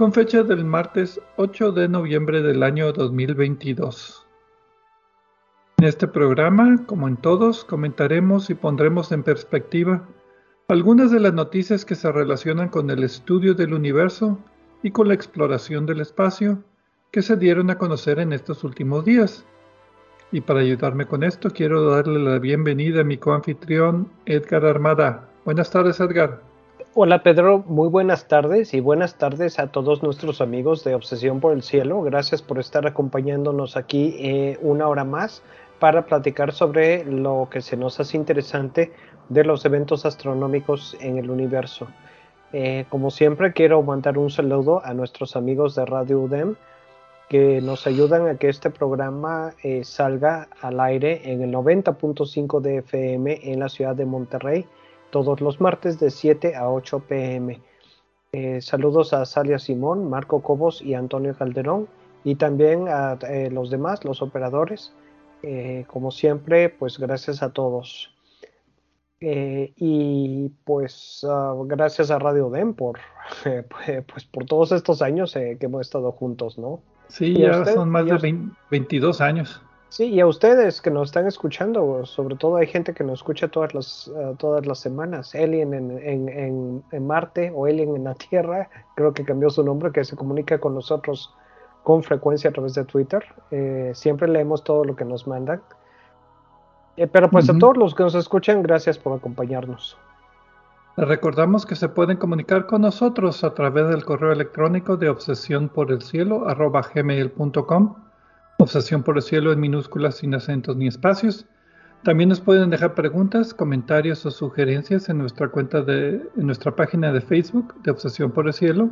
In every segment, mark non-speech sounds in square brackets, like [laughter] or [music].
con fecha del martes 8 de noviembre del año 2022. En este programa, como en todos, comentaremos y pondremos en perspectiva algunas de las noticias que se relacionan con el estudio del universo y con la exploración del espacio que se dieron a conocer en estos últimos días. Y para ayudarme con esto, quiero darle la bienvenida a mi coanfitrión Edgar Armada. Buenas tardes, Edgar. Hola Pedro, muy buenas tardes y buenas tardes a todos nuestros amigos de Obsesión por el Cielo. Gracias por estar acompañándonos aquí eh, una hora más para platicar sobre lo que se nos hace interesante de los eventos astronómicos en el universo. Eh, como siempre, quiero mandar un saludo a nuestros amigos de Radio UDEM que nos ayudan a que este programa eh, salga al aire en el 90.5 de FM en la ciudad de Monterrey todos los martes de 7 a 8 pm. Eh, saludos a Salia Simón, Marco Cobos y Antonio Calderón y también a eh, los demás, los operadores. Eh, como siempre, pues gracias a todos. y pues ah, gracias a Radio DEM por, [laughs] [laughs] pues, por todos estos años que hemos estado juntos, ¿no? Sí, ya son más de 22 años. Sí, y a ustedes que nos están escuchando, sobre todo hay gente que nos escucha todas las, uh, todas las semanas, Alien en, en, en, Marte o Alien en la Tierra, creo que cambió su nombre, que se comunica con nosotros con frecuencia a través de Twitter. Eh, siempre leemos todo lo que nos mandan. Eh, pero pues a todos los que nos escuchan, gracias por acompañarnos. Recordamos que se pueden comunicar con nosotros a través del correo electrónico de obsesión por el cielo gmail.com Obsesión por el cielo en minúsculas sin acentos ni espacios. También nos pueden dejar preguntas, comentarios o sugerencias en nuestra cuenta de, nuestra página de Facebook de Obsesión por el Cielo,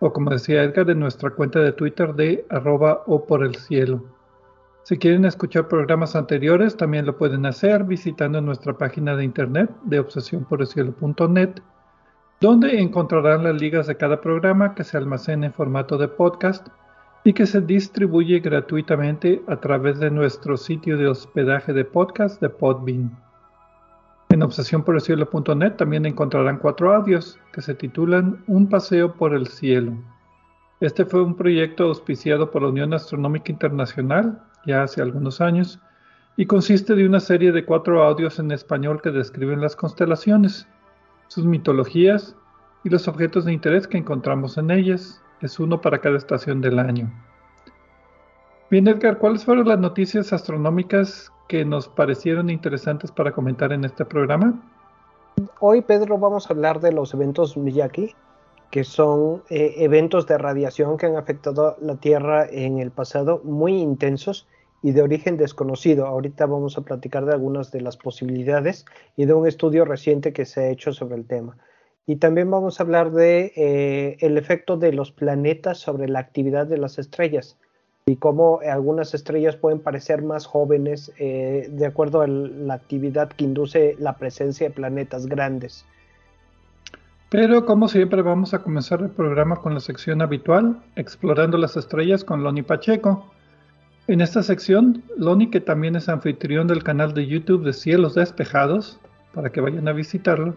o como decía Edgar, en nuestra cuenta de Twitter de arroba o por el cielo. Si quieren escuchar programas anteriores, también lo pueden hacer visitando nuestra página de internet de obsesiónporelcielo.net, donde encontrarán las ligas de cada programa que se almacena en formato de podcast y que se distribuye gratuitamente a través de nuestro sitio de hospedaje de podcast de Podbean. En obsesiónporelcielo.net también encontrarán cuatro audios que se titulan Un paseo por el cielo. Este fue un proyecto auspiciado por la Unión Astronómica Internacional ya hace algunos años y consiste de una serie de cuatro audios en español que describen las constelaciones, sus mitologías y los objetos de interés que encontramos en ellas, es uno para cada estación del año. Bien, Edgar, ¿cuáles fueron las noticias astronómicas que nos parecieron interesantes para comentar en este programa? Hoy, Pedro, vamos a hablar de los eventos Miyaki, que son eh, eventos de radiación que han afectado la Tierra en el pasado, muy intensos y de origen desconocido. Ahorita vamos a platicar de algunas de las posibilidades y de un estudio reciente que se ha hecho sobre el tema. Y también vamos a hablar de eh, el efecto de los planetas sobre la actividad de las estrellas y cómo algunas estrellas pueden parecer más jóvenes eh, de acuerdo a la actividad que induce la presencia de planetas grandes. Pero como siempre vamos a comenzar el programa con la sección habitual, explorando las estrellas con Loni Pacheco. En esta sección, Loni, que también es anfitrión del canal de YouTube de Cielos Despejados, para que vayan a visitarlo,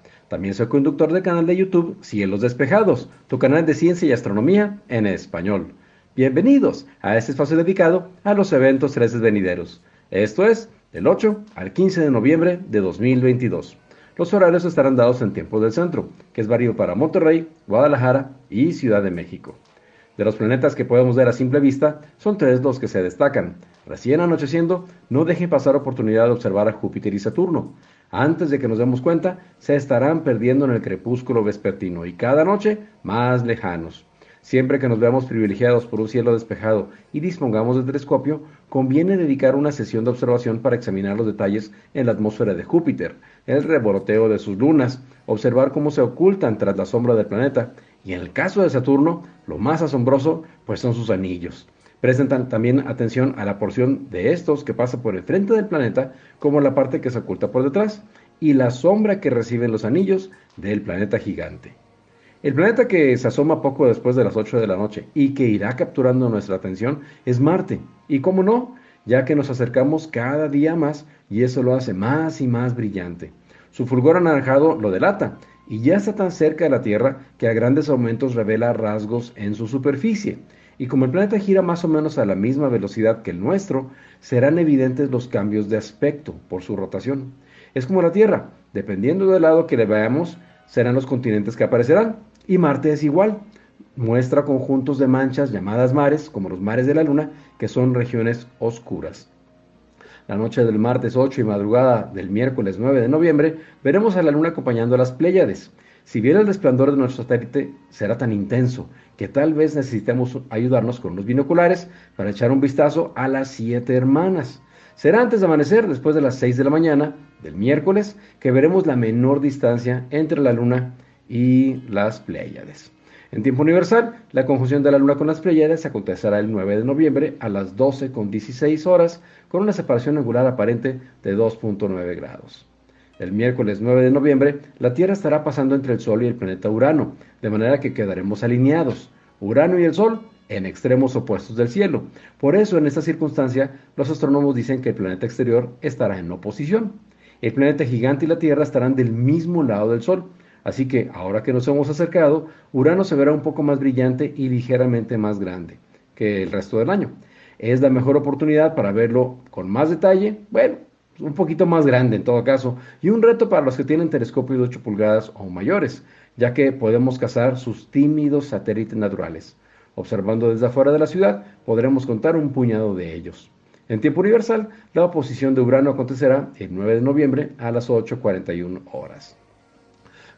También soy conductor del canal de YouTube Cielos Despejados, tu canal de ciencia y astronomía en español. Bienvenidos a este espacio dedicado a los eventos 13 venideros. Esto es del 8 al 15 de noviembre de 2022. Los horarios estarán dados en tiempo del centro, que es válido para Monterrey, Guadalajara y Ciudad de México. De los planetas que podemos ver a simple vista, son tres los que se destacan. Recién anocheciendo, no dejen pasar oportunidad de observar a Júpiter y Saturno. Antes de que nos demos cuenta, se estarán perdiendo en el crepúsculo vespertino y cada noche más lejanos. Siempre que nos veamos privilegiados por un cielo despejado y dispongamos del telescopio, conviene dedicar una sesión de observación para examinar los detalles en la atmósfera de Júpiter, el reboroteo de sus lunas, observar cómo se ocultan tras la sombra del planeta, y en el caso de Saturno, lo más asombroso, pues son sus anillos. Presentan también atención a la porción de estos que pasa por el frente del planeta, como la parte que se oculta por detrás, y la sombra que reciben los anillos del planeta gigante. El planeta que se asoma poco después de las 8 de la noche y que irá capturando nuestra atención es Marte. Y cómo no, ya que nos acercamos cada día más y eso lo hace más y más brillante. Su fulgor anaranjado lo delata y ya está tan cerca de la Tierra que a grandes aumentos revela rasgos en su superficie. Y como el planeta gira más o menos a la misma velocidad que el nuestro, serán evidentes los cambios de aspecto por su rotación. Es como la Tierra, dependiendo del lado que le veamos, serán los continentes que aparecerán. Y Marte es igual. Muestra conjuntos de manchas llamadas mares, como los mares de la Luna, que son regiones oscuras. La noche del martes 8 y madrugada del miércoles 9 de noviembre, veremos a la Luna acompañando a las Pléyades. Si bien el resplandor de nuestro satélite será tan intenso que tal vez necesitemos ayudarnos con los binoculares para echar un vistazo a las siete hermanas. Será antes de amanecer, después de las 6 de la mañana del miércoles, que veremos la menor distancia entre la Luna y las Pléyades. En tiempo universal, la conjunción de la Luna con las Pléyades acontecerá el 9 de noviembre a las 12 con 16 horas, con una separación angular aparente de 2.9 grados. El miércoles 9 de noviembre, la Tierra estará pasando entre el Sol y el planeta Urano, de manera que quedaremos alineados, Urano y el Sol en extremos opuestos del cielo. Por eso, en esta circunstancia, los astrónomos dicen que el planeta exterior estará en oposición. El planeta gigante y la Tierra estarán del mismo lado del Sol, Así que ahora que nos hemos acercado, Urano se verá un poco más brillante y ligeramente más grande que el resto del año. Es la mejor oportunidad para verlo con más detalle, bueno, un poquito más grande en todo caso, y un reto para los que tienen telescopio de 8 pulgadas o mayores, ya que podemos cazar sus tímidos satélites naturales. Observando desde afuera de la ciudad, podremos contar un puñado de ellos. En tiempo universal, la oposición de Urano acontecerá el 9 de noviembre a las 8.41 horas.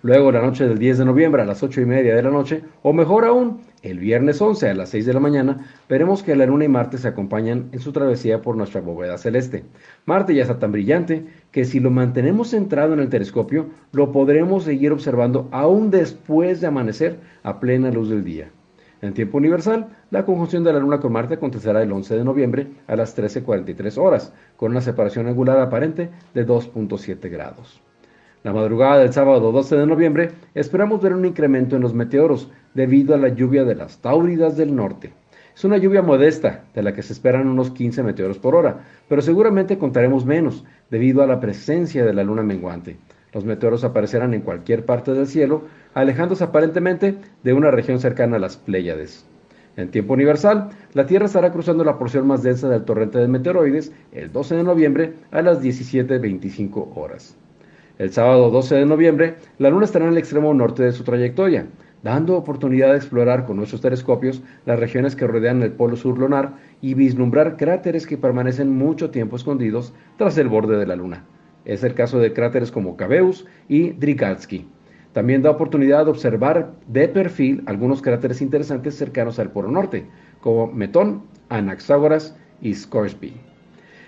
Luego, la noche del 10 de noviembre a las 8 y media de la noche, o mejor aún, el viernes 11 a las 6 de la mañana, veremos que la Luna y Marte se acompañan en su travesía por nuestra bóveda celeste. Marte ya está tan brillante que si lo mantenemos centrado en el telescopio, lo podremos seguir observando aún después de amanecer a plena luz del día. En tiempo universal, la conjunción de la Luna con Marte acontecerá el 11 de noviembre a las 13.43 horas, con una separación angular aparente de 2.7 grados. La madrugada del sábado 12 de noviembre esperamos ver un incremento en los meteoros debido a la lluvia de las Táuridas del norte. Es una lluvia modesta, de la que se esperan unos 15 meteoros por hora, pero seguramente contaremos menos debido a la presencia de la luna menguante. Los meteoros aparecerán en cualquier parte del cielo, alejándose aparentemente de una región cercana a las Pléyades. En tiempo universal, la Tierra estará cruzando la porción más densa del torrente de meteoroides el 12 de noviembre a las 17.25 horas. El sábado 12 de noviembre, la Luna estará en el extremo norte de su trayectoria, dando oportunidad de explorar con nuestros telescopios las regiones que rodean el polo sur lunar y vislumbrar cráteres que permanecen mucho tiempo escondidos tras el borde de la Luna. Es el caso de cráteres como Cabeus y Drygalski. También da oportunidad de observar de perfil algunos cráteres interesantes cercanos al polo norte, como Metón, Anaxágoras y Scoresby.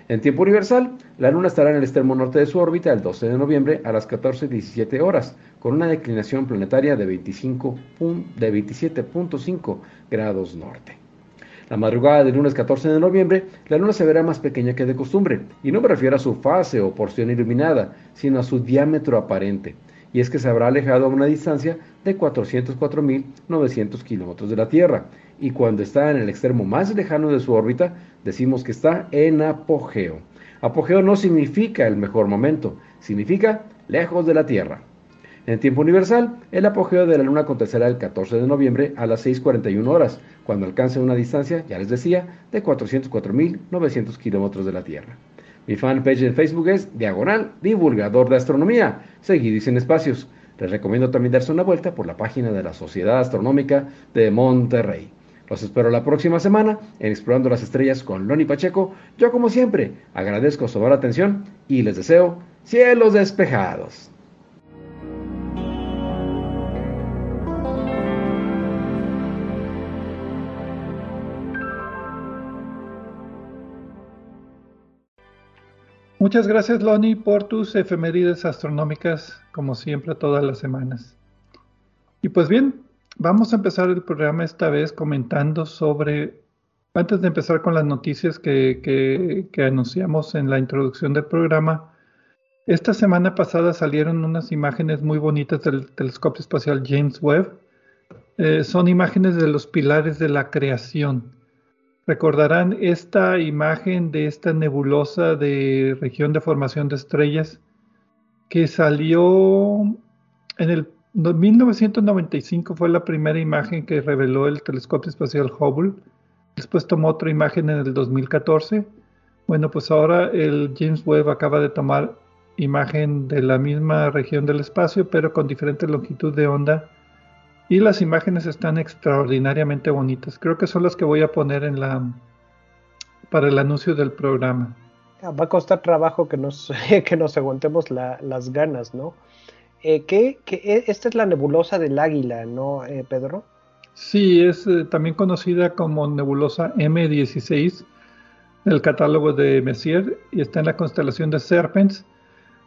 En tiempo universal, la Luna estará en el extremo norte de su órbita el 12 de noviembre a las 14.17 horas, con una declinación planetaria de, de 27.5 grados norte. La madrugada del lunes 14 de noviembre, la Luna se verá más pequeña que de costumbre, y no me refiero a su fase o porción iluminada, sino a su diámetro aparente. y es que se habrá alejado a una distancia de 404.900 kilómetros de la Tierra, y cuando está en el extremo más lejano de su órbita, decimos que está en apogeo. Apogeo no significa el mejor momento, significa lejos de la Tierra. En tiempo universal, el apogeo de la Luna acontecerá el 14 de noviembre a las 6.41 horas, cuando alcance una distancia, ya les decía, de 404.900 kilómetros de la Tierra. Mi fanpage en Facebook es Diagonal Divulgador de Astronomía, seguido y sin espacios. Les recomiendo también darse una vuelta por la página de la Sociedad Astronómica de Monterrey. Los espero la próxima semana en Explorando las Estrellas con Loni Pacheco. Yo, como siempre, agradezco su atención y les deseo cielos despejados. Muchas gracias, Loni, por tus efemérides astronómicas, como siempre, todas las semanas. Y pues bien, vamos a empezar el programa esta vez comentando sobre, antes de empezar con las noticias que, anunciamos en la introducción del programa, esta semana pasada salieron unas imágenes muy bonitas del telescopio espacial James Webb. Eh, son imágenes de los pilares de la creación. Recordarán esta imagen de esta nebulosa de región de formación de estrellas que salió en el 1995 fue la primera imagen que reveló el telescopio espacial Hubble. Después tomó otra imagen en el 2014. Bueno, pues ahora el James Webb acaba de tomar imagen de la misma región del espacio, pero con diferente longitud de onda y las imágenes están extraordinariamente bonitas. Creo que son las que voy a poner en la para el anuncio del programa. Ah, va a costar trabajo que nos, [laughs] que nos aguantemos las ganas, ¿no? Eh, que, esta es la nebulosa del águila, ¿no, eh, Pedro? Sí, es eh, también conocida como nebulosa M16 del catálogo de Messier y está en la constelación de Serpens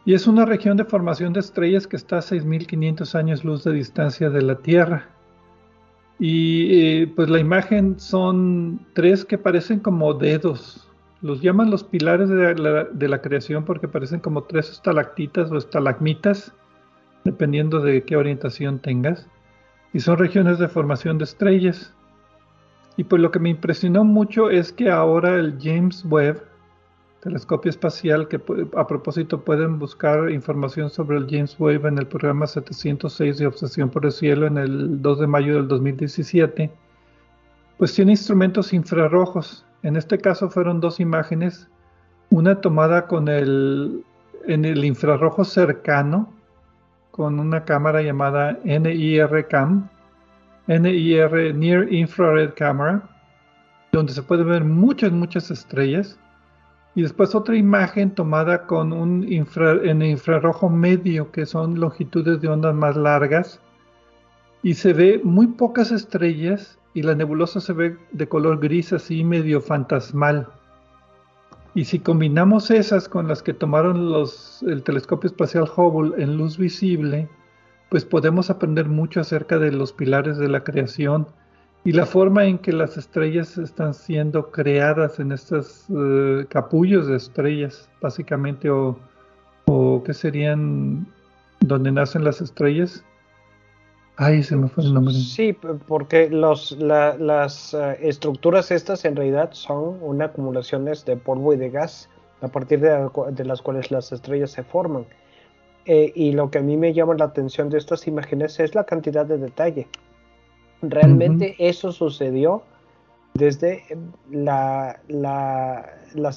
y es una región de formación de estrellas que está a 6.500 años luz de distancia de la Tierra. Y pues la imagen son tres que parecen como dedos. Los llaman los pilares de la, de la creación porque parecen como tres estalactitas o estalagmitas, dependiendo de qué orientación tengas. Y son regiones de formación de estrellas. Y pues lo que me impresionó mucho es que ahora el James Webb telescopio espacial que a propósito pueden buscar información sobre el James Webb en el programa 706 de Obsesión por el Cielo en el 2 de mayo del 2017, pues tiene instrumentos infrarrojos. En este caso fueron dos imágenes, una tomada con el en el infrarrojo cercano con una cámara llamada NIR Cam, NIR Near Infrared Camera, donde se puede ver muchas muchas estrellas y después otra imagen tomada con un infrarrojo medio, que son longitudes de ondas más largas, y se ve muy pocas estrellas y la nebulosa se ve de color gris así medio fantasmal. Y si combinamos esas con las que tomaron los, el telescopio espacial Hubble en luz visible, pues podemos aprender mucho acerca de los pilares de la creación y la forma en que las estrellas están siendo creadas en estos eh, capullos de estrellas, básicamente, o, o qué serían donde nacen las estrellas. Ay, se me fue el nombre. Sí, porque los, las eh, estructuras estas en realidad son una acumulaciones de polvo y de gas a partir de, de las cuales las estrellas se forman. Eh, y lo que a mí me llama la atención de estas imágenes es la cantidad de detalle. Realmente eso sucedió desde las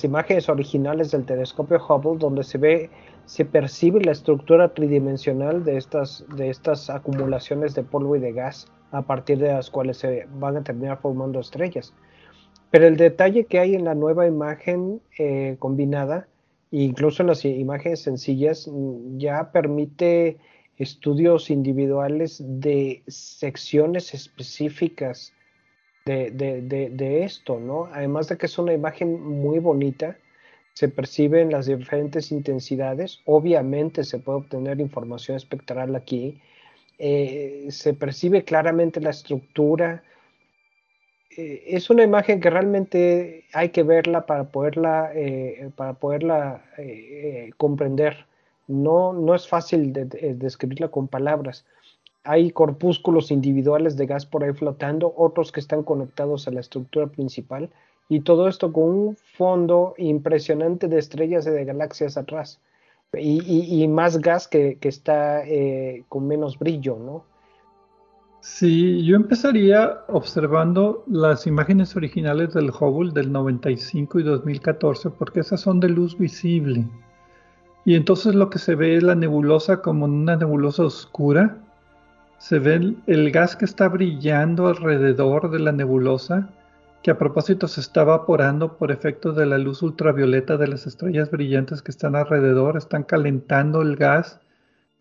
imágenes originales del telescopio Hubble, donde se ve, se percibe la estructura tridimensional de estas, de estas acumulaciones de polvo y de gas, a partir de las cuales se van a terminar formando estrellas. Pero el detalle que hay en la nueva imagen eh, combinada, incluso en las imágenes sencillas, ya permite estudios individuales de secciones específicas de, esto, ¿no? Además de que es una imagen muy bonita, se perciben las diferentes intensidades, obviamente se puede obtener información espectral aquí, eh, se percibe claramente la estructura, eh, es una imagen que realmente hay que verla para poderla, eh, para poderla comprender No, no es fácil de, describirla con palabras. Hay corpúsculos individuales de gas por ahí flotando, otros que están conectados a la estructura principal, y todo esto con un fondo impresionante de estrellas y de galaxias atrás. Y, más gas que, está eh, con menos brillo, ¿no? Sí, yo empezaría observando las imágenes originales del Hubble del 95 y 2014, porque esas son de luz visible. Y entonces lo que se ve es la nebulosa como una nebulosa oscura. Se ve el, gas que está brillando alrededor de la nebulosa, que a propósito se está evaporando por efecto de la luz ultravioleta de las estrellas brillantes que están alrededor, están calentando el gas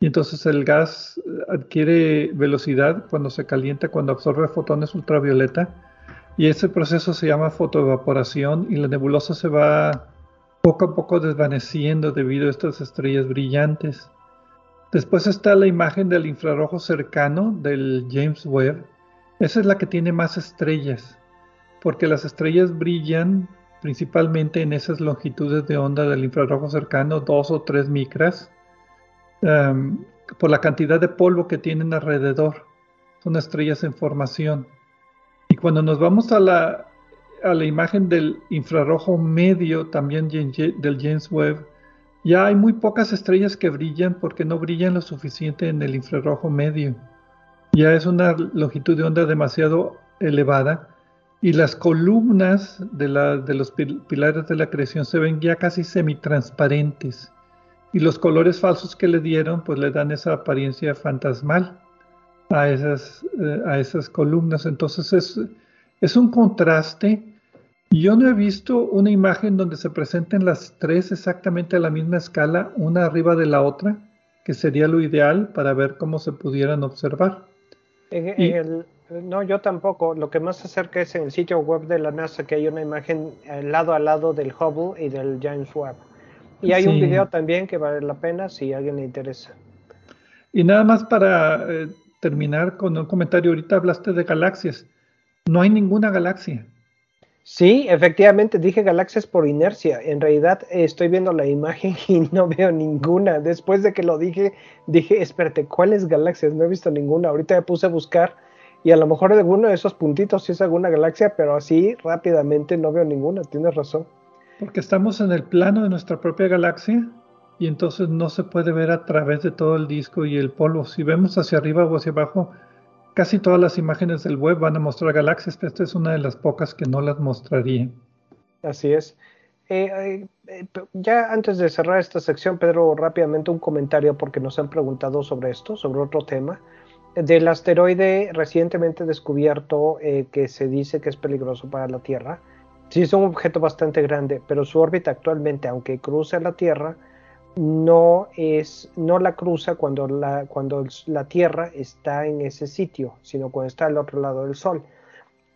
y entonces el gas adquiere velocidad cuando se calienta, cuando absorbe fotones ultravioleta. Y ese proceso se llama fotoevaporación y la nebulosa se va poco a poco desvaneciendo debido a estas estrellas brillantes. Después está la imagen del infrarrojo cercano del James Webb. Esa es la que tiene más estrellas, porque las estrellas brillan principalmente en esas longitudes de onda del infrarrojo cercano, dos o tres micras Em, por la cantidad de polvo que tienen alrededor. Son estrellas en formación. Y cuando nos vamos a la, a la imagen del infrarrojo medio, también del James Webb, ya hay muy pocas estrellas que brillan porque no brillan lo suficiente en el infrarrojo medio. Ya es una longitud de onda demasiado elevada y las columnas de, la, de los pilares de la creación se ven ya casi semitransparentes y los colores falsos que le dieron pues le dan esa apariencia fantasmal a esas, eh, a esas columnas. Entonces es, es un contraste. Yo no he visto una imagen donde se presenten las tres exactamente a la misma escala, una arriba de la otra, que sería lo ideal para ver cómo se pudieran observar. No, yo tampoco. Lo que más se acerca es en el sitio web de la NASA que hay una imagen lado a lado del Hubble y del James Webb. Y hay un video también que vale la pena si a alguien le interesa. Y nada más para eh, terminar con un comentario, ahorita hablaste de galaxias. No hay ninguna galaxia. Sí, efectivamente, dije galaxias por inercia. En realidad estoy viendo la imagen [laughs] y no veo ninguna. Después de que lo dije, dije, espérate, ¿cuáles galaxias? No he visto ninguna. Ahorita me puse a buscar y a lo mejor alguno de esos puntitos sí es alguna galaxia, pero así rápidamente no veo ninguna. Tienes razón. Porque estamos en el plano de nuestra propia galaxia y entonces no se puede ver a través de todo el disco y el polvo. Si vemos hacia arriba o hacia abajo, casi todas las imágenes del web van a mostrar galaxias, pero esta es una de las pocas que no las mostraría. Así es. Eh, eh, ya antes de cerrar esta sección, Pedro, rápidamente un comentario porque nos han preguntado sobre esto, sobre otro tema. Del asteroide recientemente descubierto eh, que se dice que es peligroso para la Tierra. Sí, es un objeto bastante grande, pero su órbita actualmente, aunque cruza la Tierra, no, es, no la cruza cuando la, cuando la Tierra está en ese sitio, sino cuando está al otro lado del Sol.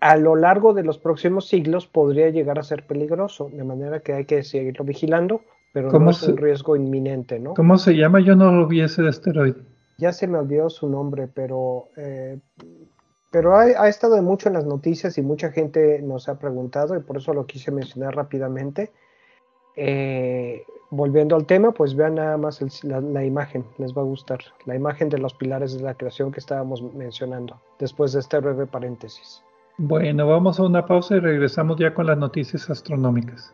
A lo largo de los próximos siglos podría llegar a ser peligroso, de manera que hay que seguirlo vigilando, pero no es un riesgo inminente, ¿no? ¿Cómo se llama? Yo no lo vi ese asteroide. Ya se me olvidó su nombre, pero eh, pero ha, estado mucho en las noticias y mucha gente nos ha preguntado y por eso lo quise mencionar rápidamente. Eh, volviendo al tema, pues vean nada más la, imagen, les va a gustar, la imagen de los pilares de la creación que estábamos mencionando, después de este breve paréntesis. Bueno, vamos a una pausa y regresamos ya con las noticias astronómicas.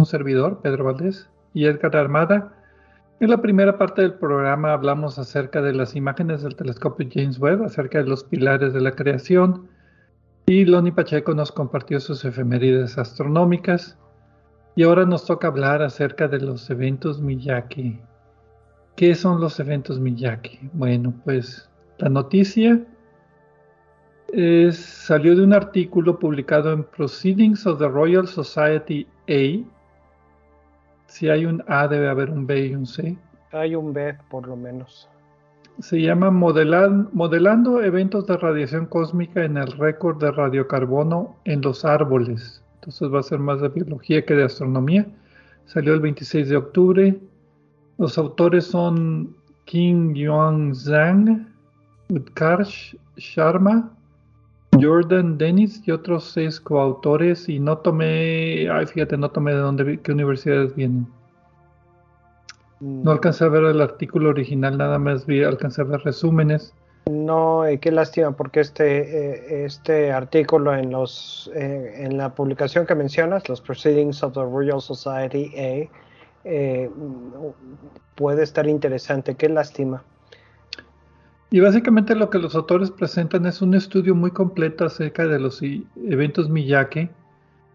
Un servidor, Pedro Valdés, y Edgar Armada. En la primera parte del programa hablamos acerca de las imágenes del telescopio James Webb, acerca de los pilares de la creación, y Loni Pacheco nos compartió sus efemérides astronómicas. Y ahora nos toca hablar acerca de los eventos Miyake. ¿Qué son los eventos Miyake? Bueno, pues la noticia salió de un artículo publicado en Proceedings of the Royal Society A. Si hay un A, debe haber un B y un C. Hay un B, por lo menos. Se llama Modelando eventos de radiación cósmica en el récord de radiocarbono en los árboles. Entonces va a ser más de biología que de astronomía. Salió el 26 de octubre. Los autores son Kim Yuan Zhang, Utkarsh Sharma, Jordan Dennis y otros seis coautores y no tomé, ay fíjate, no tomé de dónde, qué universidades vienen. No mm. alcancé a ver el artículo original, nada más vi, alcancé a ver resúmenes. No, eh, qué lástima, porque este, eh, este artículo en los eh, en la publicación que mencionas, los Proceedings of the Royal Society A, puede estar interesante. Qué lástima. Y básicamente lo que los autores presentan es un estudio muy completo acerca de los eventos Miyake,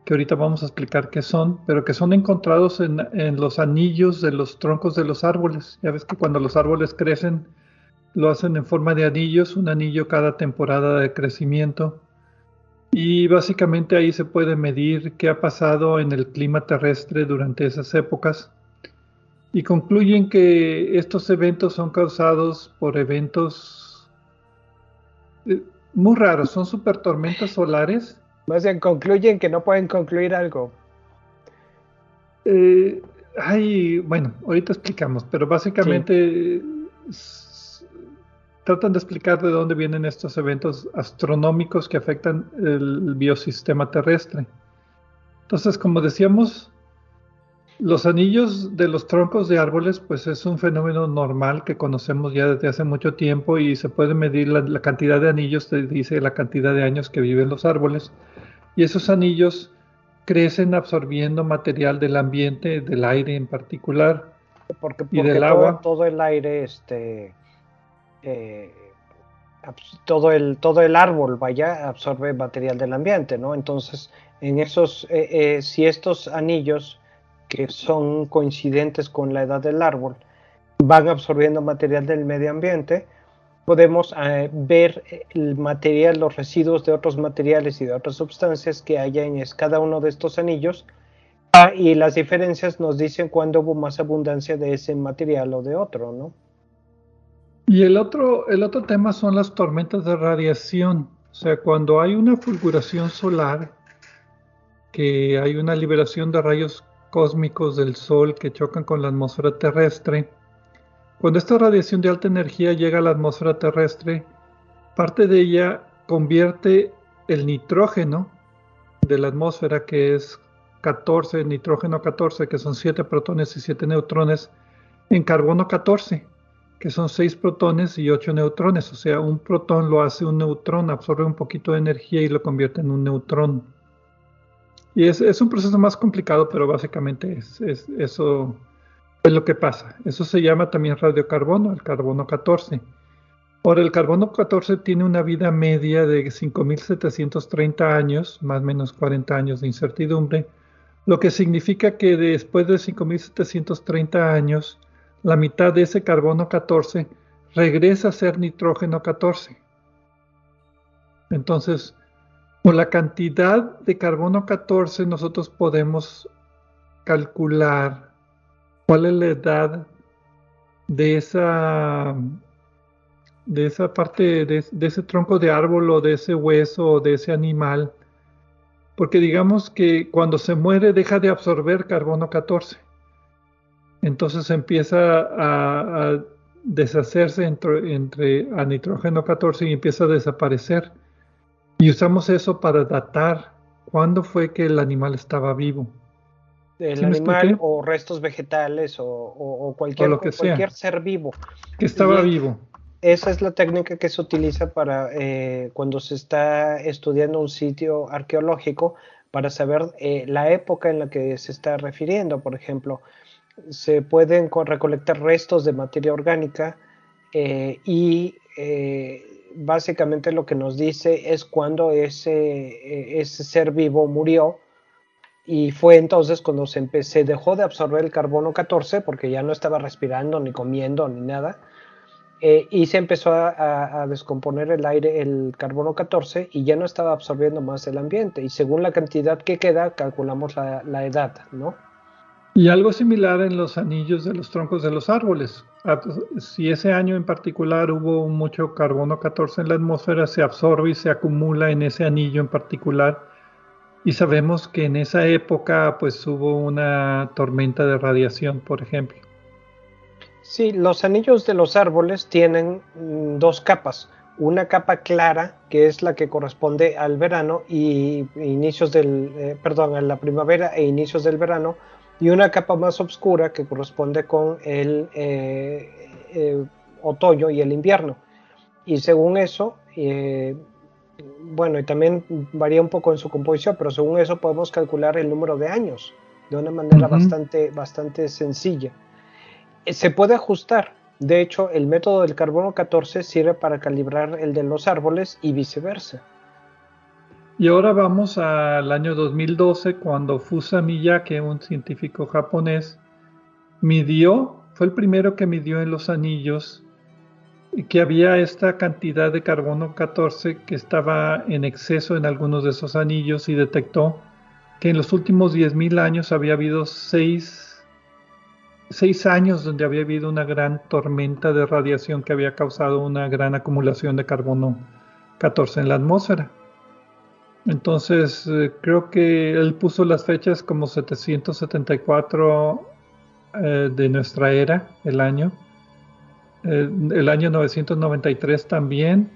que ahorita vamos a explicar qué son, pero que son encontrados en, los anillos de los troncos de los árboles. Ya ves que cuando los árboles crecen, lo hacen en forma de anillos, un anillo cada temporada de crecimiento. Y básicamente ahí se puede medir qué ha pasado en el clima terrestre durante esas épocas y concluyen que estos eventos son causados por eventos eh, muy raros, son super tormentas solares. Más bien, concluyen que no pueden concluir algo. Eh, ay, bueno, ahorita explicamos, pero básicamente tratan de explicar de dónde vienen estos eventos astronómicos que afectan el biosistema terrestre. Entonces, como decíamos, los anillos de los troncos de árboles, pues es un fenómeno normal que conocemos ya desde hace mucho tiempo y se puede medir la, cantidad de anillos, te dice la cantidad de años que viven los árboles. Y esos anillos crecen absorbiendo material del ambiente, del aire en particular, porque, y del todo, agua. Todo el aire, este, eh, todo el todo el árbol, vaya, absorbe material del ambiente, ¿no? Entonces, en esos, eh, eh, si estos anillos que son coincidentes con la edad del árbol, van absorbiendo material del medio ambiente, podemos eh, ver el material, los residuos de otros materiales y de otras sustancias que hay en cada uno de estos anillos. Ah, y las diferencias nos dicen cuándo hubo más abundancia de ese material o de otro, ¿no? Y el otro, el otro tema son las tormentas de radiación. O sea, cuando hay una fulguración solar, que hay una liberación de rayos cósmicos del Sol que chocan con la atmósfera terrestre. Cuando esta radiación de alta energía llega a la atmósfera terrestre, parte de ella convierte el nitrógeno de la atmósfera, que es 14, nitrógeno 14, que son 7 protones y 7 neutrones, en carbono 14, que son 6 protones y 8 neutrones. O sea, un protón lo hace un neutrón, absorbe un poquito de energía y lo convierte en un neutrón. Y es, un proceso más complicado, pero básicamente es, eso es lo que pasa. Eso se llama también radiocarbono, el carbono 14. Ahora, el carbono 14 tiene una vida media de 5.730 años, más o menos 40 años de incertidumbre, lo que significa que después de 5.730 años, la mitad de ese carbono 14 regresa a ser nitrógeno 14. Entonces, con la cantidad de carbono 14 nosotros podemos calcular cuál es la edad de esa de esa parte de, ese tronco de árbol o de ese hueso o de ese animal porque digamos que cuando se muere deja de absorber carbono 14 entonces empieza a, deshacerse entre, entre, a nitrógeno 14 y empieza a desaparecer. Y usamos eso para datar cuándo fue que el animal estaba vivo. El animal o restos vegetales o, cualquier, lo que cualquier ser vivo. Que estaba vivo. Esa es la técnica que se utiliza para eh, cuando se está estudiando un sitio arqueológico para saber eh, la época en la que se está refiriendo. Por ejemplo, se pueden recolectar restos de materia orgánica eh, y básicamente lo que nos dice es cuando ese, ese ser vivo murió y fue entonces cuando se, dejó de absorber el carbono 14 porque ya no estaba respirando ni comiendo ni nada eh, y se empezó a, descomponer el aire, el carbono 14 y ya no estaba absorbiendo más el ambiente y según la cantidad que queda calculamos la, la edad, ¿no? Y algo similar en los anillos de los troncos de los árboles. Si ese año en particular hubo mucho carbono 14 en la atmósfera, se absorbe y se acumula en ese anillo en particular y sabemos que en esa época pues hubo una tormenta de radiación, por ejemplo. Sí, los anillos de los árboles tienen mm, dos capas. Una capa clara, que es la que corresponde al verano y inicios del, eh, perdón, a la primavera e inicios del verano, y una capa más oscura que corresponde con el eh, eh, otoño y el invierno. Y según eso, bueno, y también varía un poco en su composición, pero según eso podemos calcular el número de años de una manera bastante, bastante sencilla. Eh, se puede ajustar. De hecho, el método del carbono 14 sirve para calibrar el de los árboles y viceversa. Y ahora vamos al año 2012, cuando Fusa Miyake, un científico japonés, midió, fue el primero que midió en los anillos que había esta cantidad de carbono 14 que estaba en exceso en algunos de esos anillos y detectó que en los últimos 10.000 años había habido seis, seis años donde había habido una gran tormenta de radiación que había causado una gran acumulación de carbono 14 en la atmósfera. Entonces eh, creo que él puso las fechas como 774 eh, de nuestra era, el año eh, el año 993 también,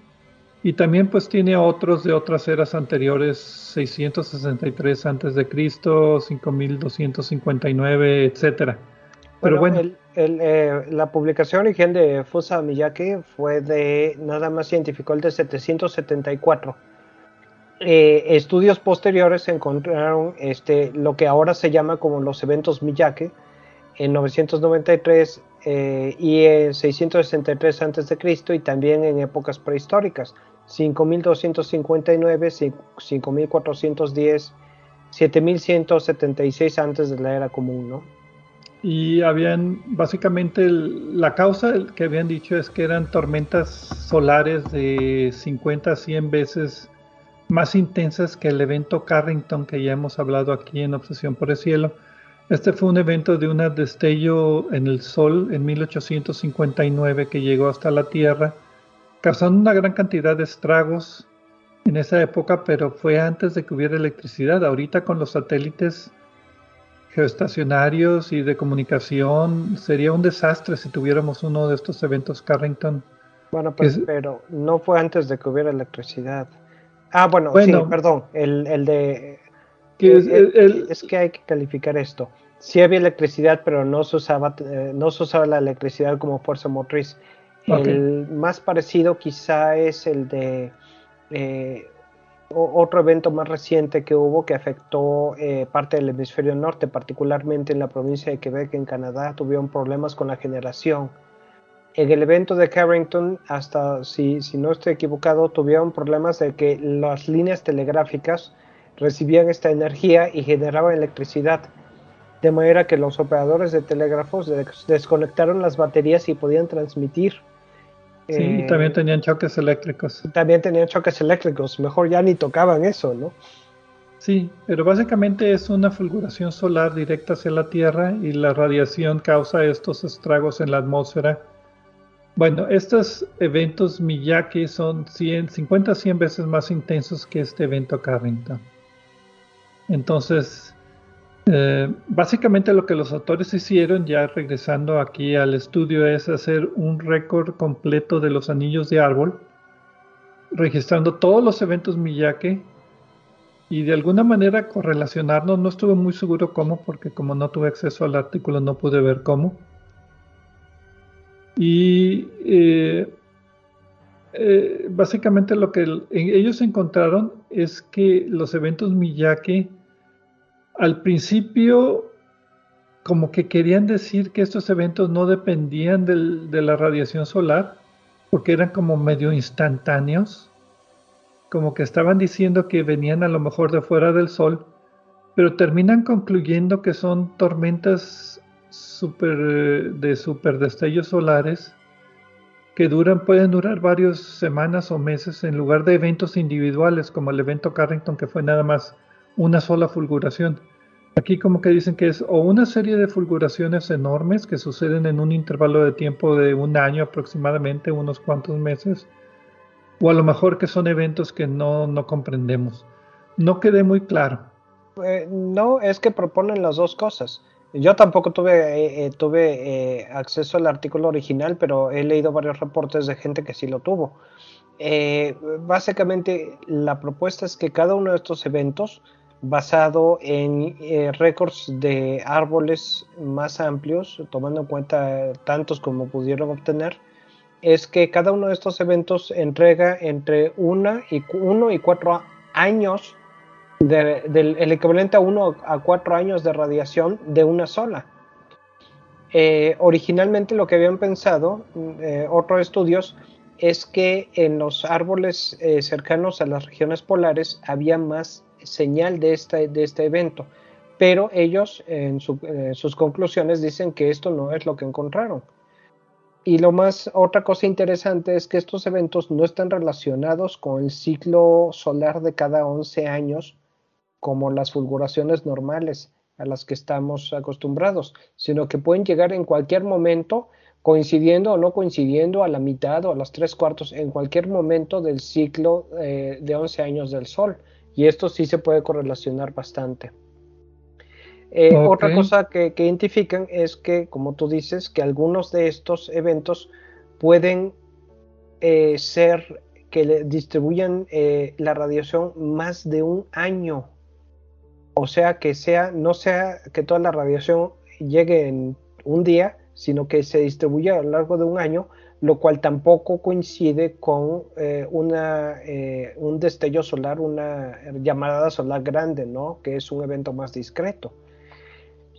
y también pues tiene otros de otras eras anteriores, 663 antes de Cristo, 5259, etcétera. Pero bueno, eh, la publicación origen de Fusa Miyake fue de nada más científico el de 774. Eh, estudios posteriores encontraron este, lo que ahora se llama como los eventos Miyake en 993 eh, y en 663 a.C. y también en épocas prehistóricas, 5259, 5410, 7176 antes de la era común, ¿no? Y habían, básicamente, la causa que habían dicho es que eran tormentas solares de 50 a 100 veces más intensas que el evento Carrington que ya hemos hablado aquí en Obsesión por el Cielo este fue un evento de un destello en el Sol en 1859 que llegó hasta la Tierra, causando una gran cantidad de estragos en esa época, pero fue antes de que hubiera electricidad. Ahorita con los satélites geoestacionarios y de comunicación sería un desastre si tuviéramos uno de estos eventos Carrington. Bueno, pues, pero no fue antes de que hubiera electricidad. Ah, bueno, sí, perdón, el, el de eh, es, que hay que calificar esto. Sí había electricidad, pero no se usaba, eh, no se usaba la electricidad como fuerza motriz. El más parecido quizá es el de eh, otro evento más reciente que hubo que afectó parte del hemisferio norte, particularmente en la provincia de Quebec, en Canadá, tuvieron problemas con la generación. En el evento de Carrington, hasta si, si no estoy equivocado, tuvieron problemas de que las líneas telegráficas recibían esta energía y generaban electricidad, de manera que los operadores de telégrafos desconectaron las baterías y podían transmitir. Sí, y también tenían choques eléctricos. También tenían choques eléctricos, mejor ya ni tocaban eso, ¿no? Sí, pero básicamente es una fulguración solar directa hacia la Tierra y la radiación causa estos estragos en la atmósfera. Bueno, estos eventos Miyake son 100, 50 a 100 veces más intensos que este evento Carrington. Entonces, Eh, básicamente lo que los autores hicieron, ya regresando aquí al estudio, es hacer un récord completo de los anillos de árbol, registrando todos los eventos Miyake y de alguna manera correlacionarnos. No estuve muy seguro cómo, porque como no tuve acceso al artículo no pude ver cómo. Y eh, eh, básicamente lo que ellos encontraron es que los eventos Miyake al principio como que querían decir que estos eventos no dependían de la radiación solar, porque eran como medio instantáneos, como que estaban diciendo que venían a lo mejor de fuera del Sol, pero terminan concluyendo que son tormentas super, de superdestellos solares que duran, pueden durar varias semanas o meses en lugar de eventos individuales como el evento Carrington que fue nada más una sola fulguración. Aquí como que dicen que es o una serie de fulguraciones enormes que suceden en un intervalo de tiempo de un año aproximadamente, unos cuantos meses, o a lo mejor que son eventos que no, no comprendemos. No quedé muy claro. Eh, no, es que proponen las dos cosas. Yo tampoco tuve, eh, eh, tuve acceso al artículo original, pero he leído varios reportes de gente que sí lo tuvo. básicamente, la propuesta es que cada uno de estos eventos basado en eh, récords de árboles más amplios, tomando en cuenta tantos como pudieron obtener, es que cada uno de estos eventos entrega entre una y uno y cuatro años del el equivalente a uno a cuatro años de radiación de una sola. Eh, originalmente lo que habían pensado eh, otros estudios es que en los árboles cercanos a las regiones polares había más señal de este, de este evento. Pero ellos en, sus conclusiones dicen que esto no es lo que encontraron. Y lo más, otra cosa interesante es que estos eventos no están relacionados con el ciclo solar de cada 11 años como las fulguraciones normales a las que estamos acostumbrados, sino que pueden llegar en cualquier momento, coincidiendo o no coincidiendo a la mitad o a los tres cuartos, en cualquier momento del ciclo eh, de 11 años del Sol. Y esto sí se puede correlacionar bastante. Eh, otra cosa que, identifican es que, como tú dices, que algunos de estos eventos pueden eh, ser que le distribuyan la radiación más de un año. O sea, que sea, no sea que toda la radiación llegue en un día, sino que se distribuya a lo largo de un año lo cual tampoco coincide con eh, una, eh, un destello solar, una llamada solar grande, ¿no? que es un evento más discreto.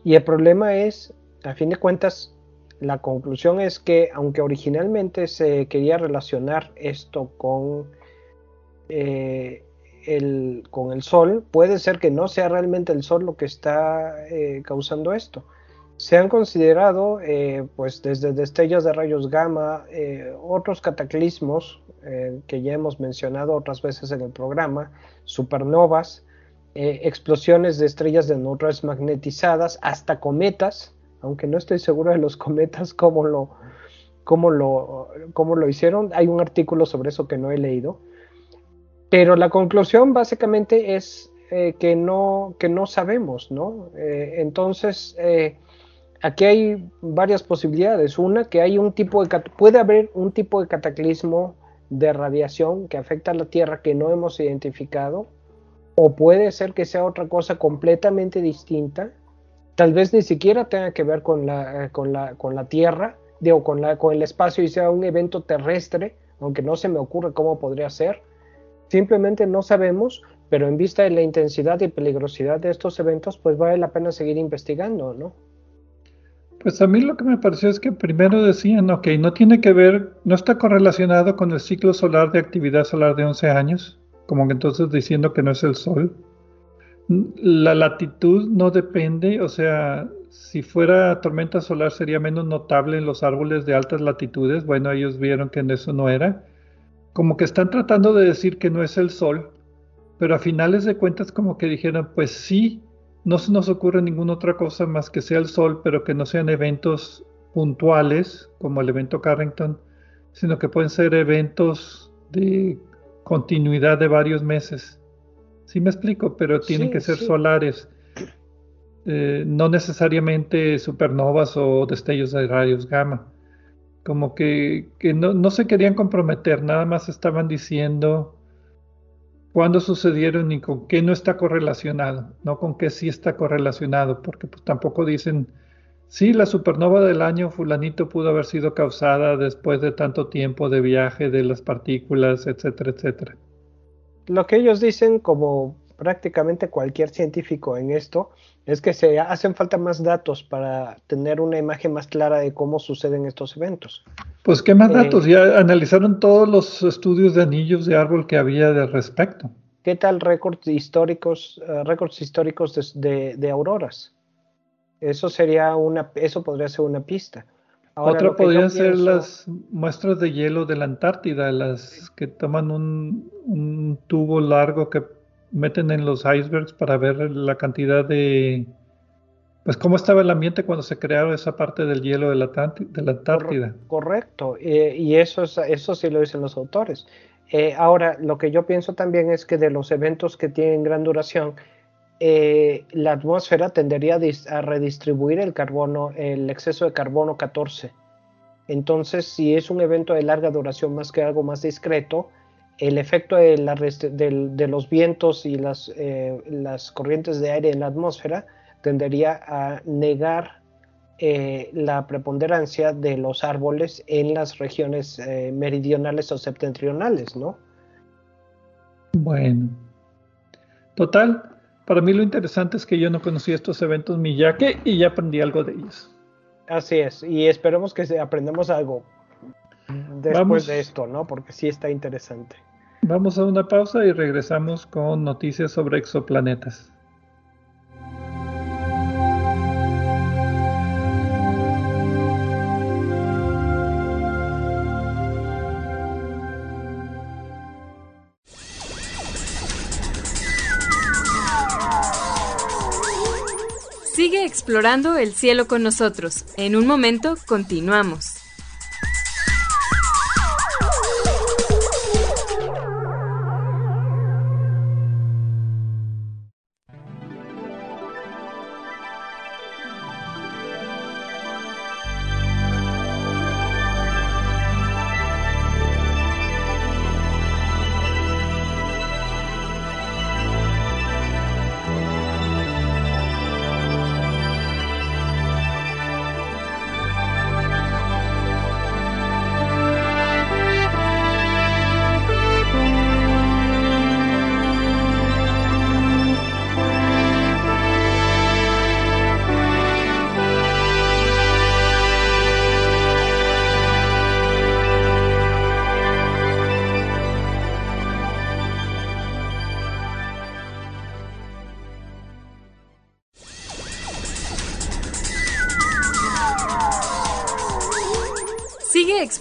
Y el problema es, a fin de cuentas, la conclusión es que aunque originalmente se quería relacionar esto con, eh, con el Sol, puede ser que no sea realmente el Sol lo que está causando esto se han considerado, eh, pues desde destellos de rayos gamma, eh, otros cataclismos eh, que ya hemos mencionado otras veces en el programa, supernovas, explosiones de estrellas de neutrones magnetizadas, hasta cometas, aunque no estoy seguro de los cometas cómo lo, cómo lo, cómo lo hicieron. Hay un artículo sobre eso que no he leído. Pero la conclusión básicamente es que, no, que no sabemos, ¿no? entonces, aquí hay varias posibilidades. Una, que hay un tipo de, puede haber un tipo de cataclismo de radiación que afecta a la Tierra que no hemos identificado, o puede ser que sea otra cosa completamente distinta. Tal vez ni siquiera tenga que ver con la, eh, con la, con la Tierra, digo, con, la, con el espacio y sea un evento terrestre, aunque no se me ocurre cómo podría ser. Simplemente no sabemos, pero en vista de la intensidad y peligrosidad de estos eventos, pues vale la pena seguir investigando, ¿no? Pues a mí lo que me pareció es que primero decían, ok, no tiene que ver, no está correlacionado con el ciclo solar de actividad solar de 11 años, como que entonces diciendo que no es el Sol. La latitud no depende, o sea, si fuera tormenta solar sería menos notable en los árboles de altas latitudes. Bueno, ellos vieron que en eso no era. Como que están tratando de decir que no es el Sol, pero a finales de cuentas como que dijeron, pues sí, no se nos ocurre ninguna otra cosa más que sea el sol, pero que no sean eventos puntuales como el evento Carrington, sino que pueden ser eventos de continuidad de varios meses. Sí me explico, pero tienen que ser solares. eh, no necesariamente supernovas o destellos de rayos gamma. Como que, no, no, se querían comprometer, nada más estaban diciendo cuándo sucedieron y con qué no está correlacionado, no con qué sí está correlacionado, porque pues tampoco dicen, sí, la supernova del año fulanito pudo haber sido causada después de tanto tiempo de viaje de las partículas, etcétera, etcétera. Lo que ellos dicen, como prácticamente cualquier científico en esto, es que se hacen falta más datos para tener una imagen más clara de cómo suceden estos eventos. Pues qué más datos, eh, ya analizaron todos los estudios de anillos de árbol que había de respecto. ¿Qué tal récords históricos, uh, récords históricos de, de, auroras? Eso sería una, eso podría ser una pista. Otra podrían ser las muestras de hielo de la Antártida, las que toman un, un tubo largo que meten en los icebergs para ver la cantidad de, pues cómo estaba el ambiente cuando se crearon esa parte del hielo de la, de la Antártida. Correcto, eh, y eso, es, eso sí lo dicen los autores. Eh, ahora, lo que yo pienso también es que de los eventos que tienen gran duración, eh, la atmósfera tendería a, redistribuir el carbono, el exceso de carbono 14. Entonces, si es un evento de larga duración más que algo más discreto, el efecto de, los vientos y las, eh, las, corrientes de aire en la atmósfera tendería a negar eh, la preponderancia de los árboles en las regiones eh, meridionales o septentrionales, ¿no? Bueno, total, para mí lo interesante es que yo no conocía estos eventos Miyake y ya aprendí algo de ellos. Así es, y esperemos que aprendamos algo después de esto, ¿no? Porque sí está interesante. Vamos a una pausa y regresamos con noticias sobre exoplanetas. Sigue explorando el cielo con nosotros. En un momento continuamos.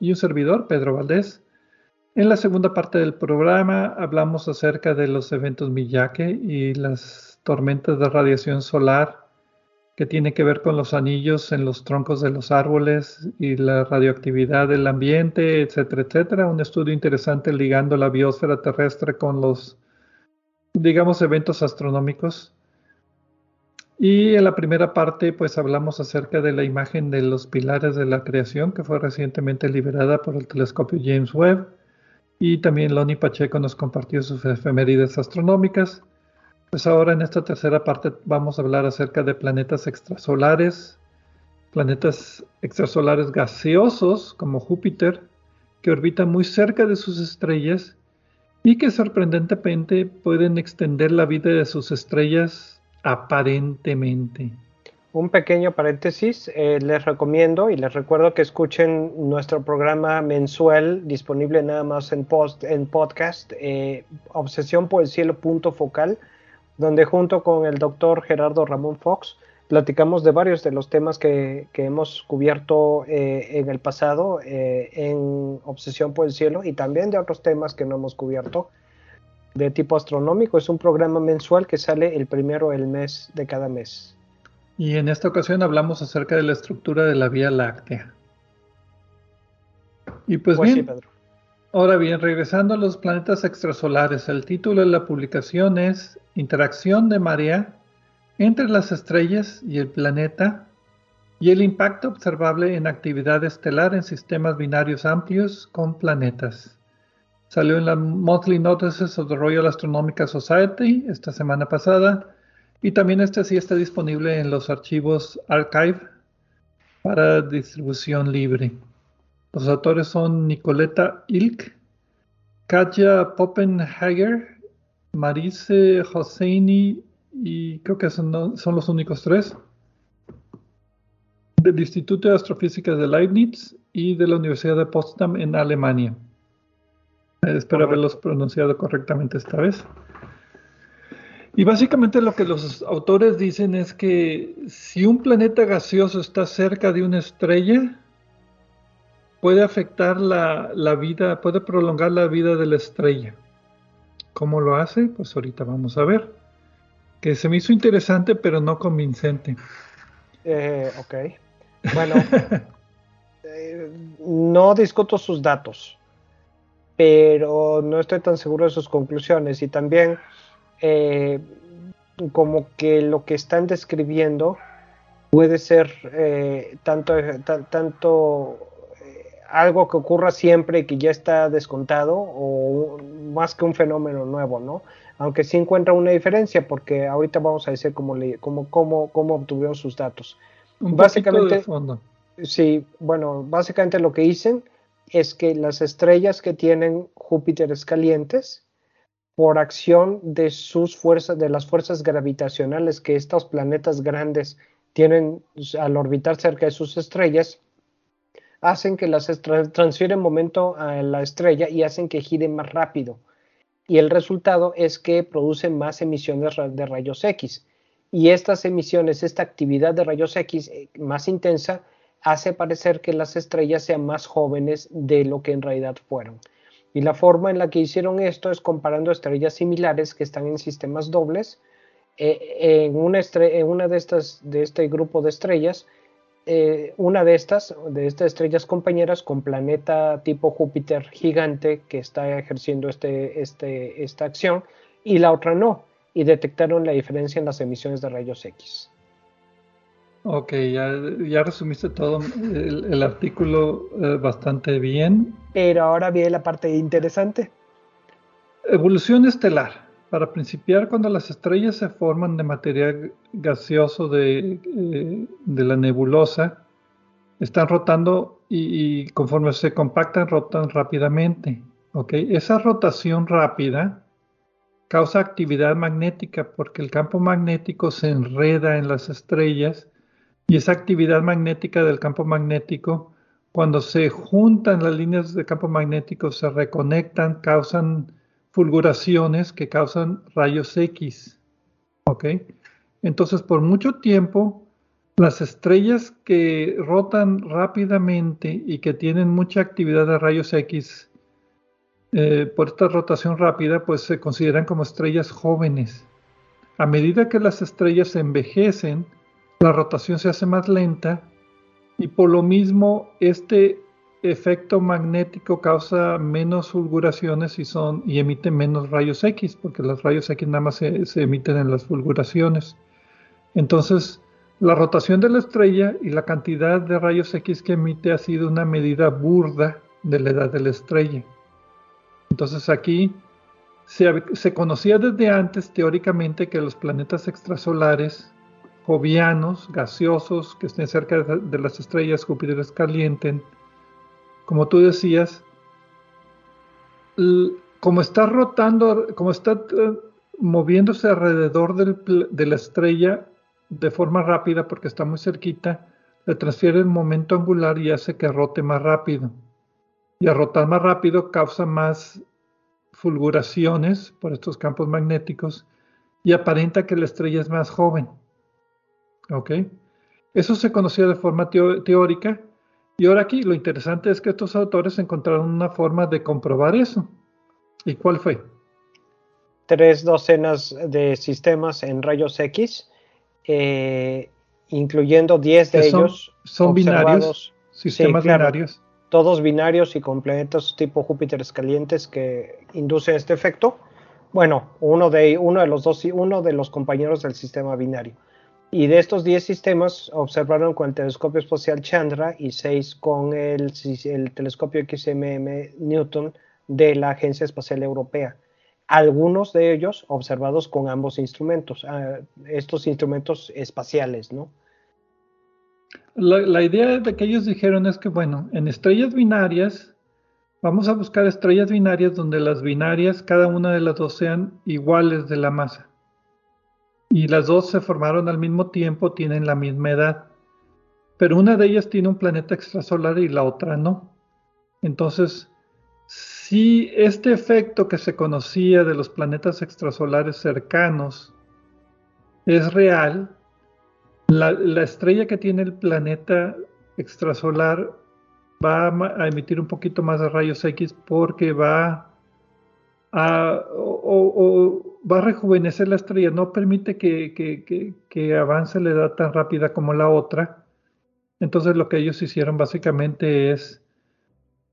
y un servidor, Pedro Valdés. En la segunda parte del programa hablamos acerca de los eventos Miyake y las tormentas de radiación solar que tiene que ver con los anillos en los troncos de los árboles y la radioactividad del ambiente, etcétera, etcétera. Un estudio interesante ligando la biosfera terrestre con los, digamos, eventos astronómicos. Y en la primera parte, pues hablamos acerca de la imagen de los pilares de la creación que fue recientemente liberada por el telescopio James Webb. Y también Loni Pacheco nos compartió sus efemérides astronómicas. Pues ahora en esta tercera parte vamos a hablar acerca de planetas extrasolares, planetas extrasolares gaseosos como Júpiter, que orbitan muy cerca de sus estrellas y que sorprendentemente pueden extender la vida de sus estrellas aparentemente. Un pequeño paréntesis, eh, les recomiendo y les recuerdo que escuchen nuestro programa mensual disponible nada más en, post, en podcast, eh, Obsesión por el Cielo punto focal, donde junto con el doctor Gerardo Ramón Fox platicamos de varios de los temas que, hemos cubierto eh, en el pasado eh, en Obsesión por el Cielo y también de otros temas que no hemos cubierto de tipo astronómico. Es un programa mensual que sale el primero del mes de cada mes. Y en esta ocasión hablamos acerca de la estructura de la Vía Láctea. Y pues, pues bien, ahora bien, regresando a los planetas extrasolares, el título de la publicación es Interacción de marea entre las estrellas y el planeta y el impacto observable en actividad estelar en sistemas binarios amplios con planetas. Salió en la Monthly Notices of the Royal Astronomical Society esta semana pasada y también este sí está disponible en los archivos Archive para distribución libre. Los autores son Nicoleta Ilk, Katja Poppenhager, Marise Hosseini y creo que son, son los únicos tres, del Instituto de Astrofísica de Leibniz y de la Universidad de Potsdam en Alemania. Espero haberlos pronunciado correctamente esta vez. Y básicamente lo que los autores dicen es que si un planeta gaseoso está cerca de una estrella, puede afectar la, la, vida, puede prolongar la vida de la estrella. ¿Cómo lo hace? Pues ahorita vamos a ver que se me hizo interesante pero no convincente. Eh, ok. Bueno, [laughs] eh, no discuto sus datos, pero no estoy tan seguro de sus conclusiones y también eh, como que lo que están describiendo puede ser tanto, tanto algo que ocurra siempre y que ya está descontado o más que un fenómeno nuevo, ¿no? aunque sí encuentra una diferencia, porque ahorita vamos a decir cómo, le, cómo, cómo, cómo obtuvieron sus datos. básicamente, fondo. Sí, bueno, básicamente lo que dicen es que las estrellas que tienen Júpiteres calientes, por acción de sus fuerzas, de las fuerzas gravitacionales que estos planetas grandes tienen al orbitar cerca de sus estrellas, hacen que las transfieren momento a la estrella y hacen que gire más rápido y el resultado es que produce más emisiones de rayos X. Y estas emisiones, esta actividad de rayos X eh, más intensa, hace parecer que las estrellas sean más jóvenes de lo que en realidad fueron. Y la forma en la que hicieron esto es comparando estrellas similares que están en sistemas dobles. Eh, en, una de estas de este grupo de estrellas eh, una de estas, de estas estrellas compañeras con planeta tipo Júpiter gigante que está ejerciendo este, este, esta acción y la otra no, y detectaron la diferencia en las emisiones de rayos X. Ok, ya, resumiste todo el, artículo eh, bastante bien. Pero ahora viene la parte interesante. Evolución estelar. Para principiar, cuando las estrellas se forman de material gaseoso de, eh, la nebulosa, están rotando y, conforme se compactan, rotan rápidamente. Esa rotación rápida causa actividad magnética porque el campo magnético se enreda en las estrellas y esa actividad magnética del campo magnético, cuando se juntan las líneas de campo magnético, se reconectan, causan fulguraciones que causan rayos X. ¿Ok? Entonces, por mucho tiempo, las estrellas que rotan rápidamente y que tienen mucha actividad de rayos X, eh, por esta rotación rápida, pues se consideran como estrellas jóvenes. A medida que las estrellas envejecen, la rotación se hace más lenta y por lo mismo este efecto magnético causa menos fulguraciones y, son, emite menos rayos X, porque los rayos X nada más se, emiten en las fulguraciones. Entonces, la rotación de la estrella y la cantidad de rayos X que emite ha sido una medida burda de la edad de la estrella. Entonces aquí se, conocía desde antes teóricamente que los planetas extrasolares jovianos, gaseosos, que estén cerca de, las estrellas Júpiter calienten, como tú decías, como está rotando, como está eh, moviéndose alrededor de la estrella de forma rápida porque está muy cerquita, le transfiere el momento angular y hace que rote más rápido. Y al rotar más rápido causa más fulguraciones por estos campos magnéticos y aparenta que la estrella es más joven. Ok. Eso se conocía de forma teórica. Y ahora aquí lo interesante es que estos autores encontraron una forma de comprobar eso. ¿Y cuál fue? Tres docenas de sistemas en rayos X, eh, incluyendo 10 de ellos. Son binarios, sistemas binarios. Todos binarios y con planetas tipo Júpiter calientes que inducen este efecto. Bueno, uno de, uno de los dos, uno de los compañeros del sistema binario. Y de estos 10 sistemas observaron con el telescopio espacial Chandra y 6 con el, el, telescopio XMM Newton de la Agencia Espacial Europea. Algunos de ellos observados con ambos instrumentos, ah, estos instrumentos espaciales, ¿no? La idea de que ellos dijeron es que, bueno, en estrellas binarias, vamos a buscar estrellas binarias donde las binarias, cada una de las dos sean iguales de la masa y las dos se formaron al mismo tiempo, tienen la misma edad, pero una de ellas tiene un planeta extrasolar y la otra no. Entonces, si este efecto que se conocía de los planetas extrasolares cercanos es real, la, estrella que tiene el planeta extrasolar va a emitir un poquito más de rayos X porque va a, va a rejuvenecer la estrella, no permite que, avance la edad tan rápida como la otra. Entonces lo que ellos hicieron básicamente es,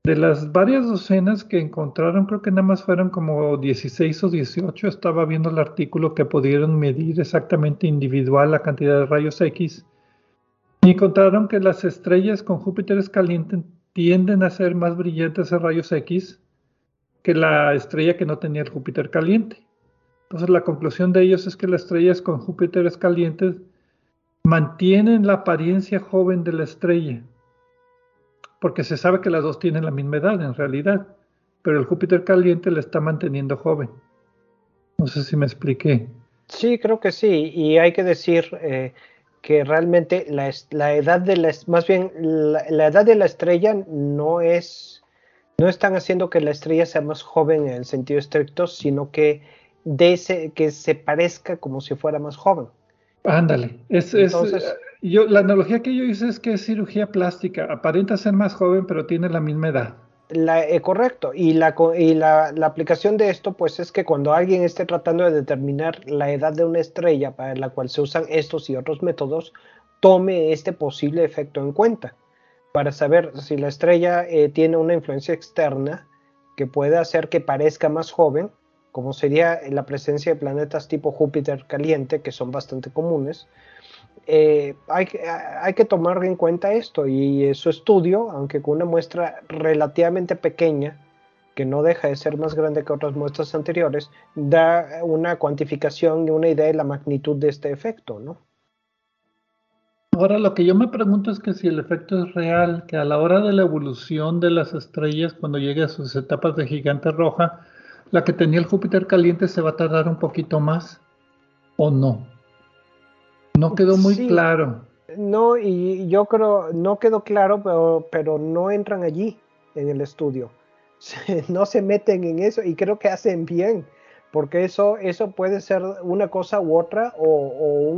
de las varias docenas que encontraron, creo que nada más fueron como 16 o 18, estaba viendo el artículo que pudieron medir exactamente individual la cantidad de rayos X, y encontraron que las estrellas con Júpiter calientes tienden a ser más brillantes en rayos X que la estrella que no tenía el Júpiter caliente. Entonces la conclusión de ellos es que las estrellas con Júpiteres calientes mantienen la apariencia joven de la estrella, porque se sabe que las dos tienen la misma edad en realidad, pero el Júpiter caliente la está manteniendo joven. No sé si me expliqué. Sí, creo que sí, y hay que decir eh, que realmente la, edad de la, más bien la, edad de la estrella no es, no están haciendo que la estrella sea más joven en el sentido estricto, sino que de ese, que se parezca como si fuera más joven. Ándale, es, Entonces, yo, la analogía que yo hice es que es cirugía plástica, aparenta ser más joven pero tiene la misma edad. La, eh, correcto, y, la, y la, la, aplicación de esto pues es que cuando alguien esté tratando de determinar la edad de una estrella para la cual se usan estos y otros métodos, tome este posible efecto en cuenta para saber si la estrella eh, tiene una influencia externa que puede hacer que parezca más joven como sería la presencia de planetas tipo Júpiter caliente, que son bastante comunes, eh, hay, hay, que tomar en cuenta esto y su estudio, aunque con una muestra relativamente pequeña, que no deja de ser más grande que otras muestras anteriores, da una cuantificación y una idea de la magnitud de este efecto, ¿no? Ahora lo que yo me pregunto es que si el efecto es real, que a la hora de la evolución de las estrellas, cuando llegue a sus etapas de gigante roja, la que tenía el Júpiter caliente se va a tardar un poquito más o no. No quedó muy claro. No, y yo creo, no quedó claro, pero, pero no entran allí en el estudio. [laughs] no se meten en eso y creo que hacen bien, porque eso, eso puede ser una cosa u otra o,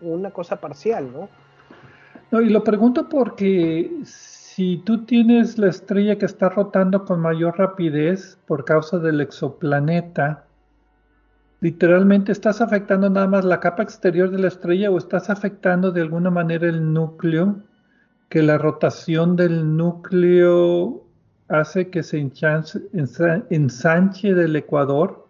una cosa parcial, ¿no? No, y lo pregunto porque si tú tienes la estrella que está rotando con mayor rapidez por causa del exoplaneta, literalmente estás afectando nada más la capa exterior de la estrella o estás afectando de alguna manera el núcleo, que la rotación del núcleo hace que se ensanche del ecuador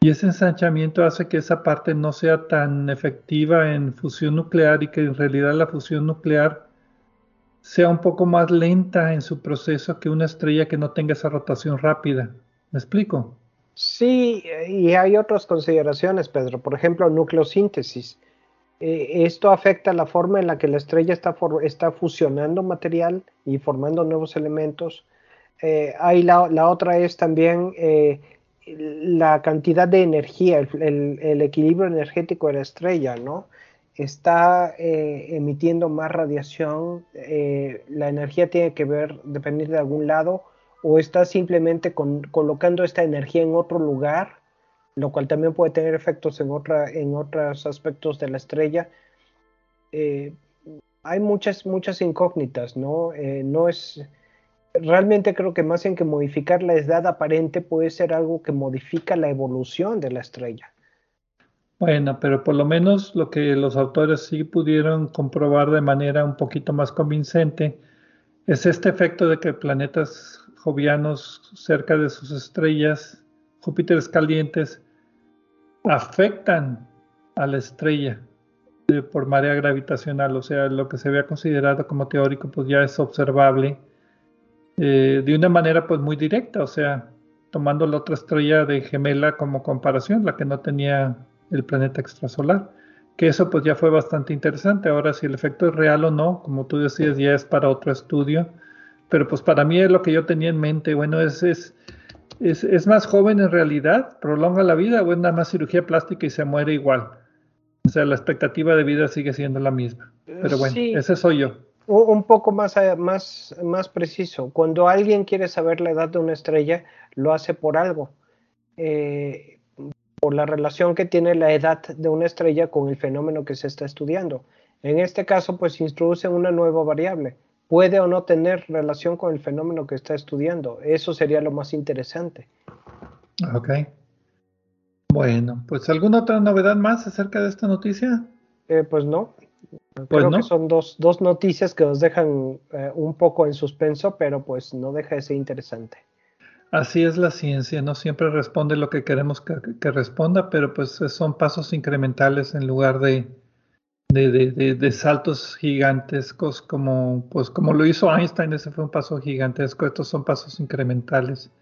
y ese ensanchamiento hace que esa parte no sea tan efectiva en fusión nuclear y que en realidad la fusión nuclear sea un poco más lenta en su proceso que una estrella que no tenga esa rotación rápida. ¿Me explico? Sí, y hay otras consideraciones, Pedro. Por ejemplo, nucleosíntesis. Eh, esto afecta la forma en la que la estrella está, está fusionando material y formando nuevos elementos. Eh, hay la, otra es también eh, la cantidad de energía, el, el, equilibrio energético de la estrella, ¿no? Está eh, emitiendo más radiación, eh, la energía tiene que ver, depender de algún lado, o está simplemente colocando esta energía en otro lugar, lo cual también puede tener efectos en, otra, en otros aspectos de la estrella. eh, hay muchas, muchas incógnitas, ¿no? No es, realmente creo que más en que modificar la edad aparente puede ser algo que modifica la evolución de la estrella. Bueno, pero por lo menos lo que los autores sí pudieron comprobar de manera un poquito más convincente es este efecto de que planetas jovianos cerca de sus estrellas, Júpiteres calientes, afectan a la estrella por marea gravitacional, o sea, lo que se había considerado como teórico, pues ya es observable eh, de una manera pues muy directa, o sea, tomando la otra estrella de gemela como comparación, la que no tenía el planeta extrasolar, que eso pues ya fue bastante interesante. Ahora si el efecto es real o no, como tú decías, ya es para otro estudio, pero pues para mí es lo que yo tenía en mente, bueno, es, es, es, más joven en realidad, prolonga la vida o es nada más cirugía plástica y se muere igual. O sea, la expectativa de vida sigue siendo la misma. Pero bueno, ese soy yo. Un poco más, eh, más, más preciso. Cuando alguien quiere saber la edad de una estrella, lo hace por algo. Eh, por la relación que tiene la edad de una estrella con el fenómeno que se está estudiando. En este caso, pues introduce una nueva variable. Puede o no tener relación con el fenómeno que está estudiando. Eso sería lo más interesante. Ok. Bueno, pues ¿alguna otra novedad más acerca de esta noticia? Eh, pues no. Pues Creo que son dos, dos, noticias que nos dejan eh, un poco en suspenso, pero pues no deja de ser interesante. Así es la ciencia, no siempre responde lo que queremos que, responda, pero pues son pasos incrementales en lugar de, de, de, saltos gigantescos como, pues como lo hizo Einstein, ese fue un paso gigantesco, estos son pasos incrementales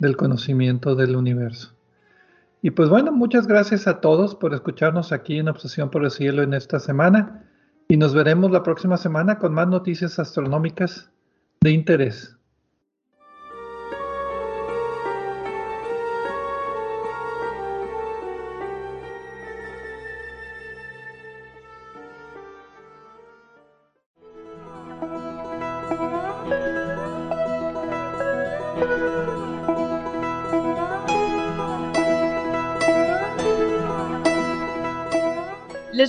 del conocimiento del universo. Y pues bueno, muchas gracias a todos por escucharnos aquí en Obsesión por el Cielo en esta semana y nos veremos la próxima semana con más noticias astronómicas de interés.